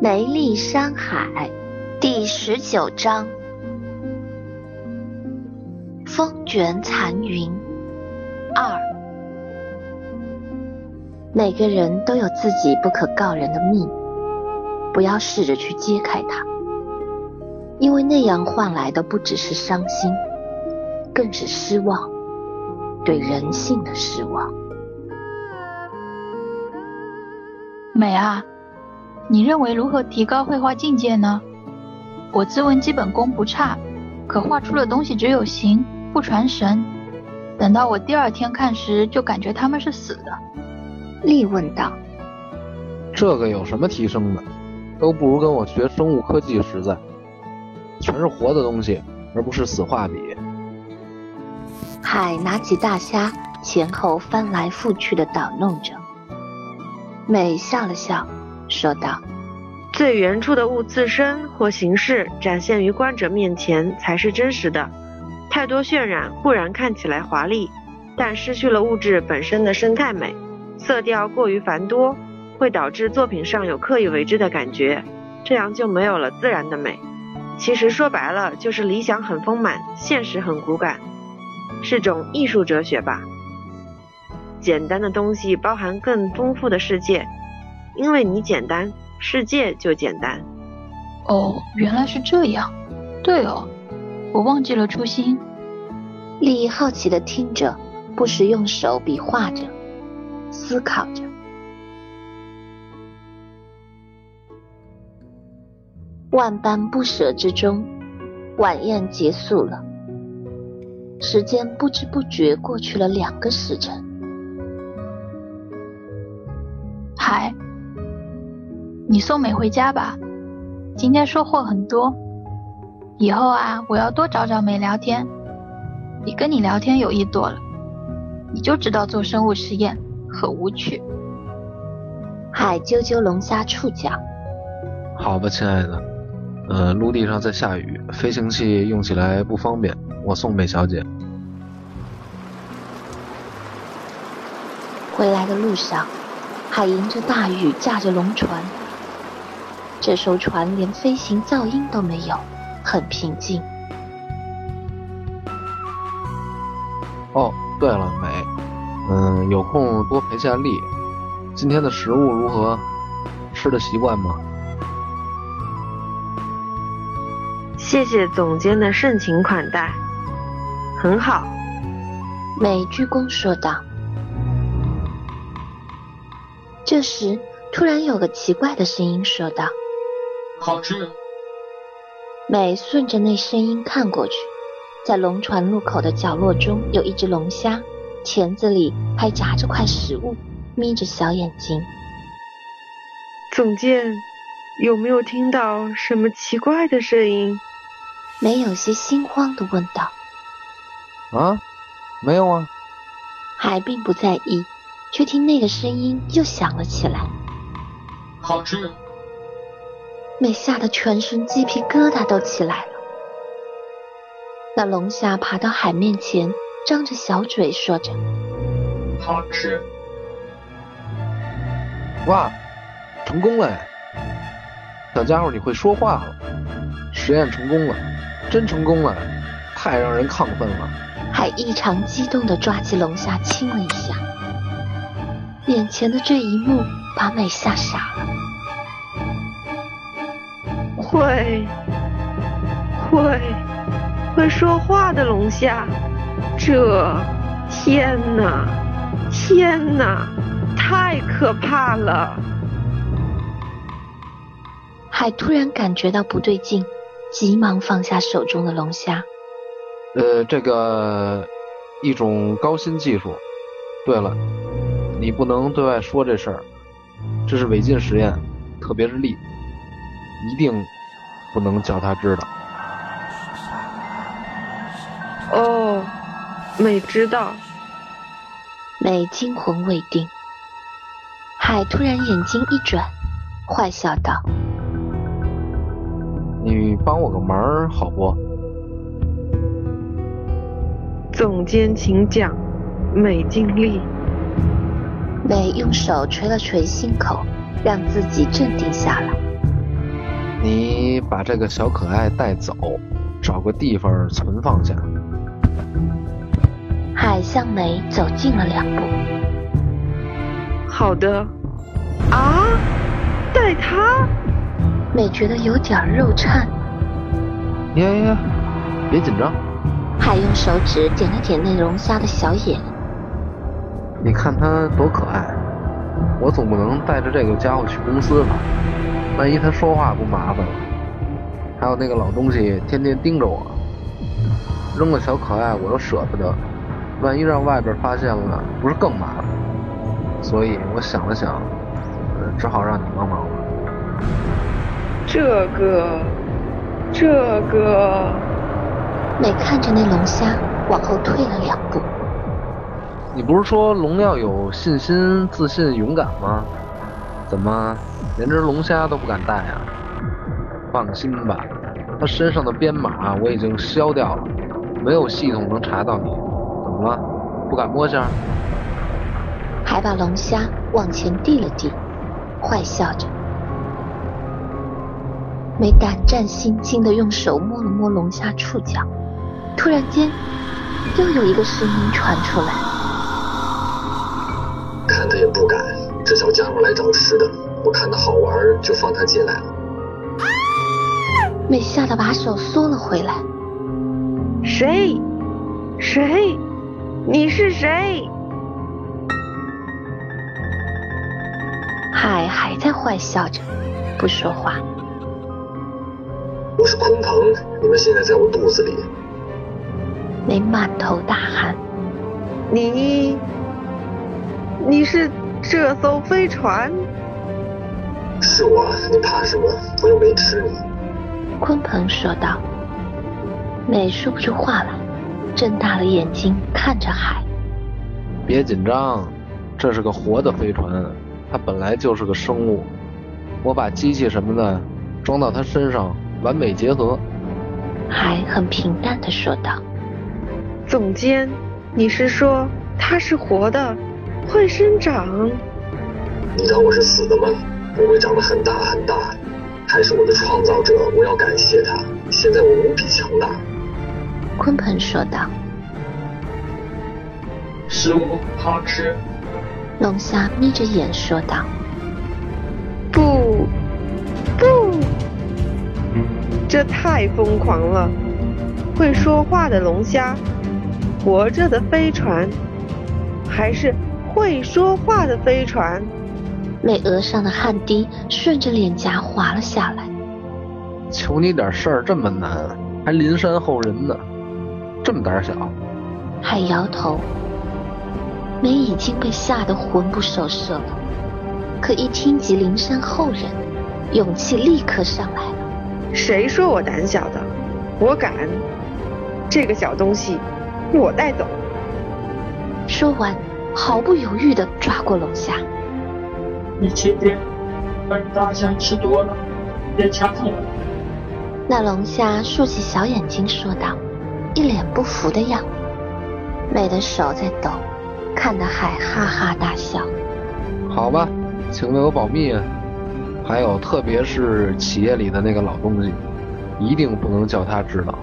梅丽山海第十九章：风卷残云二。每个人都有自己不可告人的秘密，不要试着去揭开它，因为那样换来的不只是伤心，更是失望，对人性的失望。美啊！你认为如何提高绘画境界呢？我自问基本功不差，可画出的东西只有形不传神。等到我第二天看时，就感觉他们是死的。丽问道：“这个有什么提升的？都不如跟我学生物科技实在，全是活的东西，而不是死画笔。”海拿起大虾，前后翻来覆去的捣弄着。美笑了笑。说道：“最原初的物自身或形式展现于观者面前才是真实的。太多渲染固然看起来华丽，但失去了物质本身的生态美。色调过于繁多，会导致作品上有刻意为之的感觉，这样就没有了自然的美。其实说白了，就是理想很丰满，现实很骨感，是种艺术哲学吧。简单的东西包含更丰富的世界。”因为你简单，世界就简单。哦，原来是这样。对哦，我忘记了初心。丽好奇的听着，不时用手比划着，思考着。万般不舍之中，晚宴结束了。时间不知不觉过去了两个时辰。海。你送美回家吧，今天收获很多。以后啊，我要多找找美聊天。你跟你聊天有意多了，你就知道做生物实验很无趣。海啾啾龙虾触角。好吧，亲爱的。呃，陆地上在下雨，飞行器用起来不方便，我送美小姐。回来的路上，海迎着大雨驾着龙船。这艘船连飞行噪音都没有，很平静。哦，对了，美，嗯，有空多陪下丽。今天的食物如何？吃的习惯吗？谢谢总监的盛情款待，很好。美鞠躬说道。这时，突然有个奇怪的声音说道。好吃。美顺着那声音看过去，在龙船路口的角落中有一只龙虾，钳子里还夹着块食物，眯着小眼睛。总监，有没有听到什么奇怪的声音？美有些心慌的问道。啊，没有啊。海并不在意，却听那个声音又响了起来。好吃。美吓得全身鸡皮疙瘩都起来了。那龙虾爬到海面前，张着小嘴说着：“好吃。”哇，成功了！小家伙，你会说话了！实验成功了，真成功了，太让人亢奋了！海异常激动地抓起龙虾亲了一下。眼前的这一幕把美吓傻了。会会会说话的龙虾，这天哪天哪，太可怕了！海突然感觉到不对劲，急忙放下手中的龙虾。呃，这个一种高新技术。对了，你不能对外说这事儿，这是违禁实验，特别是力，一定。不能叫他知道。哦，美知道。美惊魂未定。海突然眼睛一转，坏笑道：“你帮我个忙好不？”总监请讲。美尽力。美用手捶了捶心口，让自己镇定下来。你把这个小可爱带走，找个地方存放下。海向美走近了两步。好的。啊，带他？美觉得有点肉颤。呀呀，别紧张。海用手指点了点那龙虾的小眼。你看它多可爱。我总不能带着这个家伙去公司吧？万一他说话不麻烦了？还有那个老东西天天盯着我，扔个小可爱我都舍不得，万一让外边发现了，不是更麻烦？所以我想了想，只好让你帮忙了。这个，这个……美看着那龙虾，往后退了两步。你不是说龙要有信心、自信、勇敢吗？怎么连只龙虾都不敢带啊？放心吧，它身上的编码我已经消掉了，没有系统能查到你。怎么了？不敢摸下？还把龙虾往前递了递，坏笑着。没胆战心惊的用手摸了摸龙虾触角，突然间，又有一个声音传出来。家伙来找吃的，我看他好玩就放他进来了。美吓得把手缩了回来。谁？谁？你是谁？海还在坏笑着，不说话。我是鲲鹏，你们现在在我肚子里。美满头大汗。你？你是这艘飞船？是我，你怕什么？我又没吃你。鲲鹏说道。美说不出话来，睁大了眼睛看着海。别紧张，这是个活的飞船，它本来就是个生物。我把机器什么的装到它身上，完美结合。海很平淡的说道。总监，你是说它是活的？会生长？你当我是死的吗？我会长得很大很大，还是我的创造者，我要感谢他。现在我无比强大。鲲鹏说道。食物好吃。龙虾眯着眼说道。不，不，这太疯狂了！会说话的龙虾，活着的飞船，还是？会说话的飞船，美额上的汗滴顺着脸颊滑了下来。求你点事儿这么难，还临山后人呢，这么胆小？还摇头。美已经被吓得魂不守舍了，可一听及临山后人，勇气立刻上来了。谁说我胆小的？我敢！这个小东西，我带走。说完。毫不犹豫地抓过龙虾。你今天，本大象吃多了，别掐痛了。那龙虾竖起小眼睛说道，一脸不服的样子。美的手在抖，看得海哈哈大笑。好吧，请为我保密。还有，特别是企业里的那个老东西，一定不能叫他知道。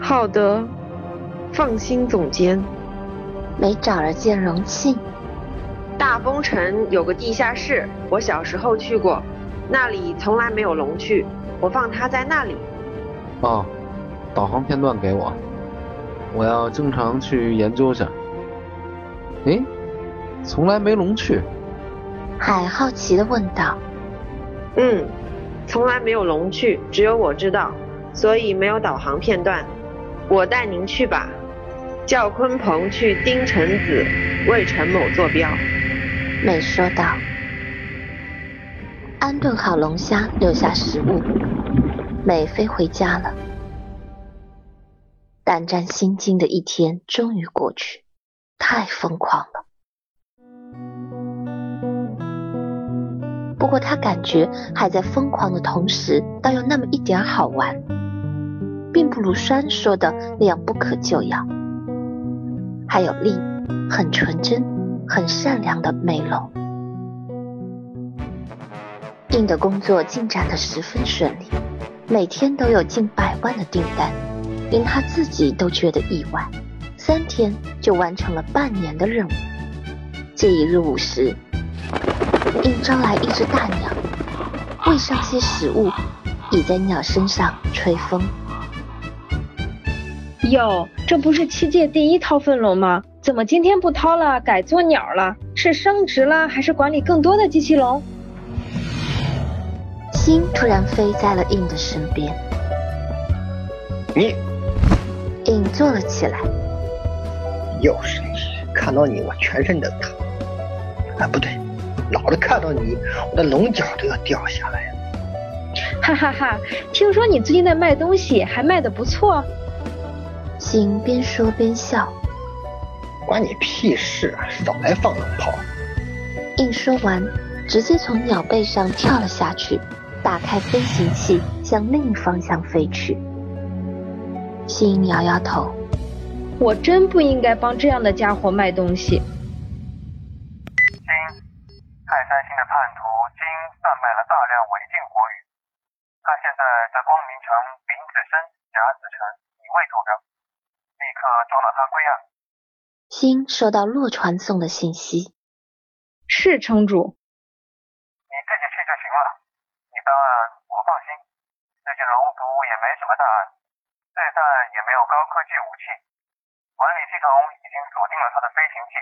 好的，放心，总监。没找着件容器。大风城有个地下室，我小时候去过，那里从来没有龙去，我放它在那里。哦，导航片段给我，我要经常去研究下。诶，从来没龙去？海好奇的问道。嗯，从来没有龙去，只有我知道，所以没有导航片段。我带您去吧。叫鲲鹏去丁陈子为陈某坐标。美说道。安顿好龙虾，留下食物，美飞回家了。胆战心惊的一天终于过去，太疯狂了。不过他感觉还在疯狂的同时，倒有那么一点好玩，并不如栓说的那样不可救药。还有丽，很纯真、很善良的美龙。印的工作进展得十分顺利，每天都有近百万的订单，连他自己都觉得意外。三天就完成了半年的任务。这一日午时，印招来一只大鸟，喂上些食物，倚在鸟身上吹风。哟，这不是七界第一掏粪龙吗？怎么今天不掏了，改做鸟了？是升职了，还是管理更多的机器龙？心突然飞在了印的身边，你，印坐了起来。又是你，看到你我全身都疼。啊，不对，老子看到你，我的龙角都要掉下来了。哈哈哈，听说你最近在卖东西，还卖的不错。心边说边笑。关你屁事！少来放冷炮！一说完，直接从鸟背上跳了下去，打开飞行器，向另一方向飞去。心摇摇头，我真不应该帮这样的家伙卖东西。金，泰山星的叛徒金贩卖了大量违禁国语，他现在在光明城丙子申甲子辰乙未坐标，立刻抓了他归案。星收到洛传送的信息，是城主。你自己去就行了，你办案我放心。最近龙族也没什么大案，这次也没有高科技武器，管理系统已经锁定了他的飞行器，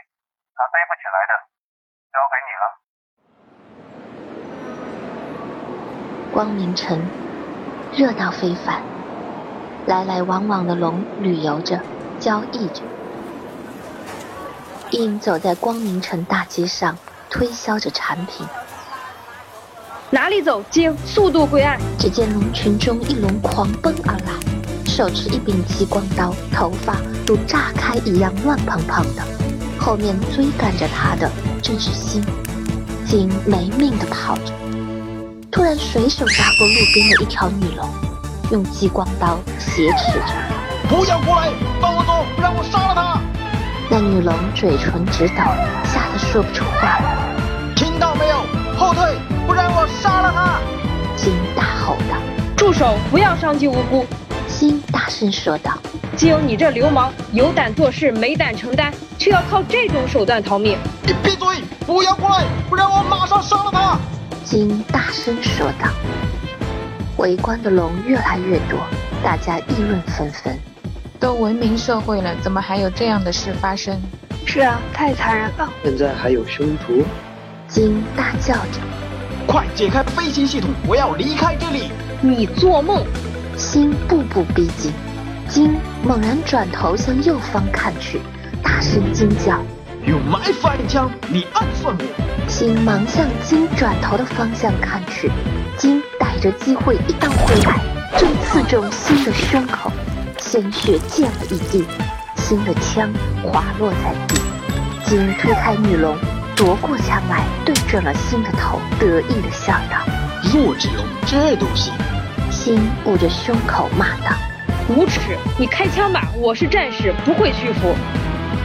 他飞不起来的，交给你了。光明城热闹非凡，来来往往的龙旅游着，交易着。印走在光明城大街上，推销着产品。哪里走？经速度归案。只见龙群中一龙狂奔而来，手持一柄激光刀，头发如炸开一样乱蓬蓬的。后面追赶着他的正是星。金没命的跑着，突然随手抓过路边的一条女龙，用激光刀挟持着。不要过来，放我走，让我杀了他！那女龙嘴唇直抖，吓得说不出话来。听到没有？后退，不然我杀了他！金大吼道：“住手！不要伤及无辜！”金大声说道：“只有你这流氓，有胆做事，没胆承担，却要靠这种手段逃命！你闭嘴！不要过来，不然我马上杀了他！”金大声说道。围观的龙越来越多，大家议论纷纷。都文明社会了，怎么还有这样的事发生？是啊，太残忍了！现在还有凶徒！金大叫着：“快解开飞行系统，我要离开这里！”你做梦！心步步逼近，金猛然转头向右方看去，大声惊叫：“有埋伏暗枪，你暗算我！”心忙向金转头的方向看去，金逮着机会一刀挥来，正刺中心的胸口。鲜血溅了一地，新的枪滑落在地。金推开女龙，夺过枪来，对准了新的头，得意的笑道：“弱智龙，这都行？”心捂着胸口骂道：“无耻！你开枪吧，我是战士，不会屈服。”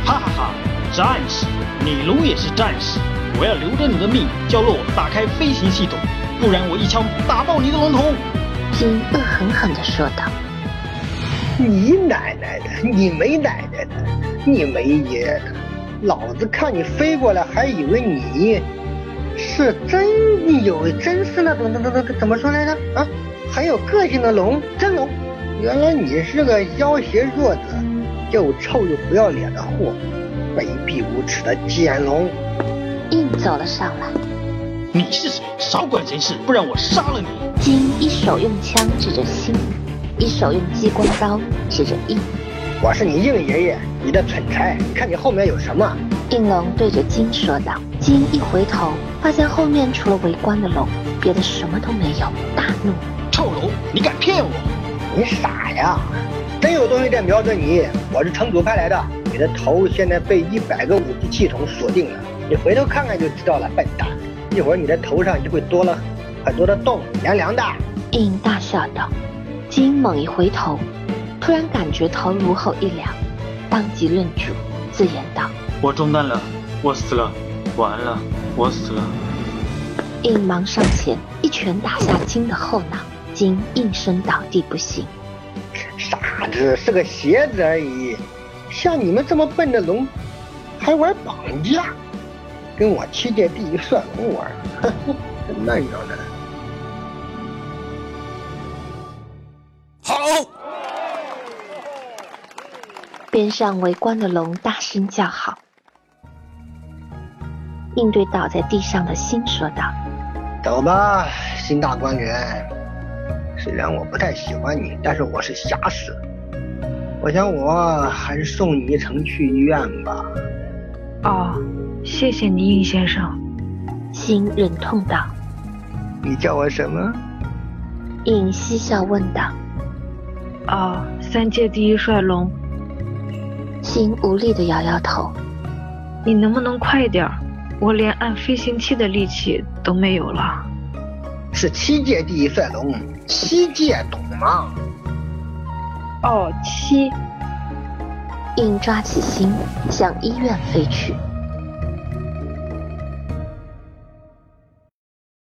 哈哈哈！战士，你龙也是战士，我要留着你的命，叫洛打开飞行系统，不然我一枪打爆你的龙头！金恶狠狠地说道。你奶奶的！你没奶奶的！你没爷的！老子看你飞过来，还以为你是真有，真是那种那那那怎么说来着？啊，很有个性的龙，真龙！原来你是个妖邪弱者，又臭又不要脸的货，卑鄙无耻的贱龙！硬走了上来。你是谁？少管闲事，不然我杀了你！金一手用枪指着心。一手用激光刀指着印，我是你印爷爷，你的蠢材，看你后面有什么？应龙对着金说道。金一回头，发现后面除了围观的龙，别的什么都没有，大怒：臭龙，你敢骗我？你傻呀！真有东西在瞄准你，我是城主派来的，你的头现在被一百个武器系统锁定了，你回头看看就知道了，笨蛋！一会儿你的头上就会多了很多的洞，凉凉的。应大笑道。金猛一回头，突然感觉头颅后一凉，当即愣住，自言道：“我中弹了，我死了，完了，我死了。”应忙上前，一拳打下金的后脑，金应声倒地不醒。傻子，是个鞋子而已。像你们这么笨的龙，还玩绑架，跟我七界第一算龙玩，哼哼，那样的。边上围观的龙大声叫好。应对倒在地上的心说道：“走吧，新大官员。虽然我不太喜欢你，但是我是侠士。我想我还是送你一程去医院吧。”哦，谢谢你，应先生。心忍痛道：“你叫我什么？”应嬉笑问道：“哦，三界第一帅龙。”心无力的摇摇头：“你能不能快点？”我连按飞行器的力气都没有了。是七界第一赛龙，七界懂吗？哦，七。硬抓起心向医院飞去。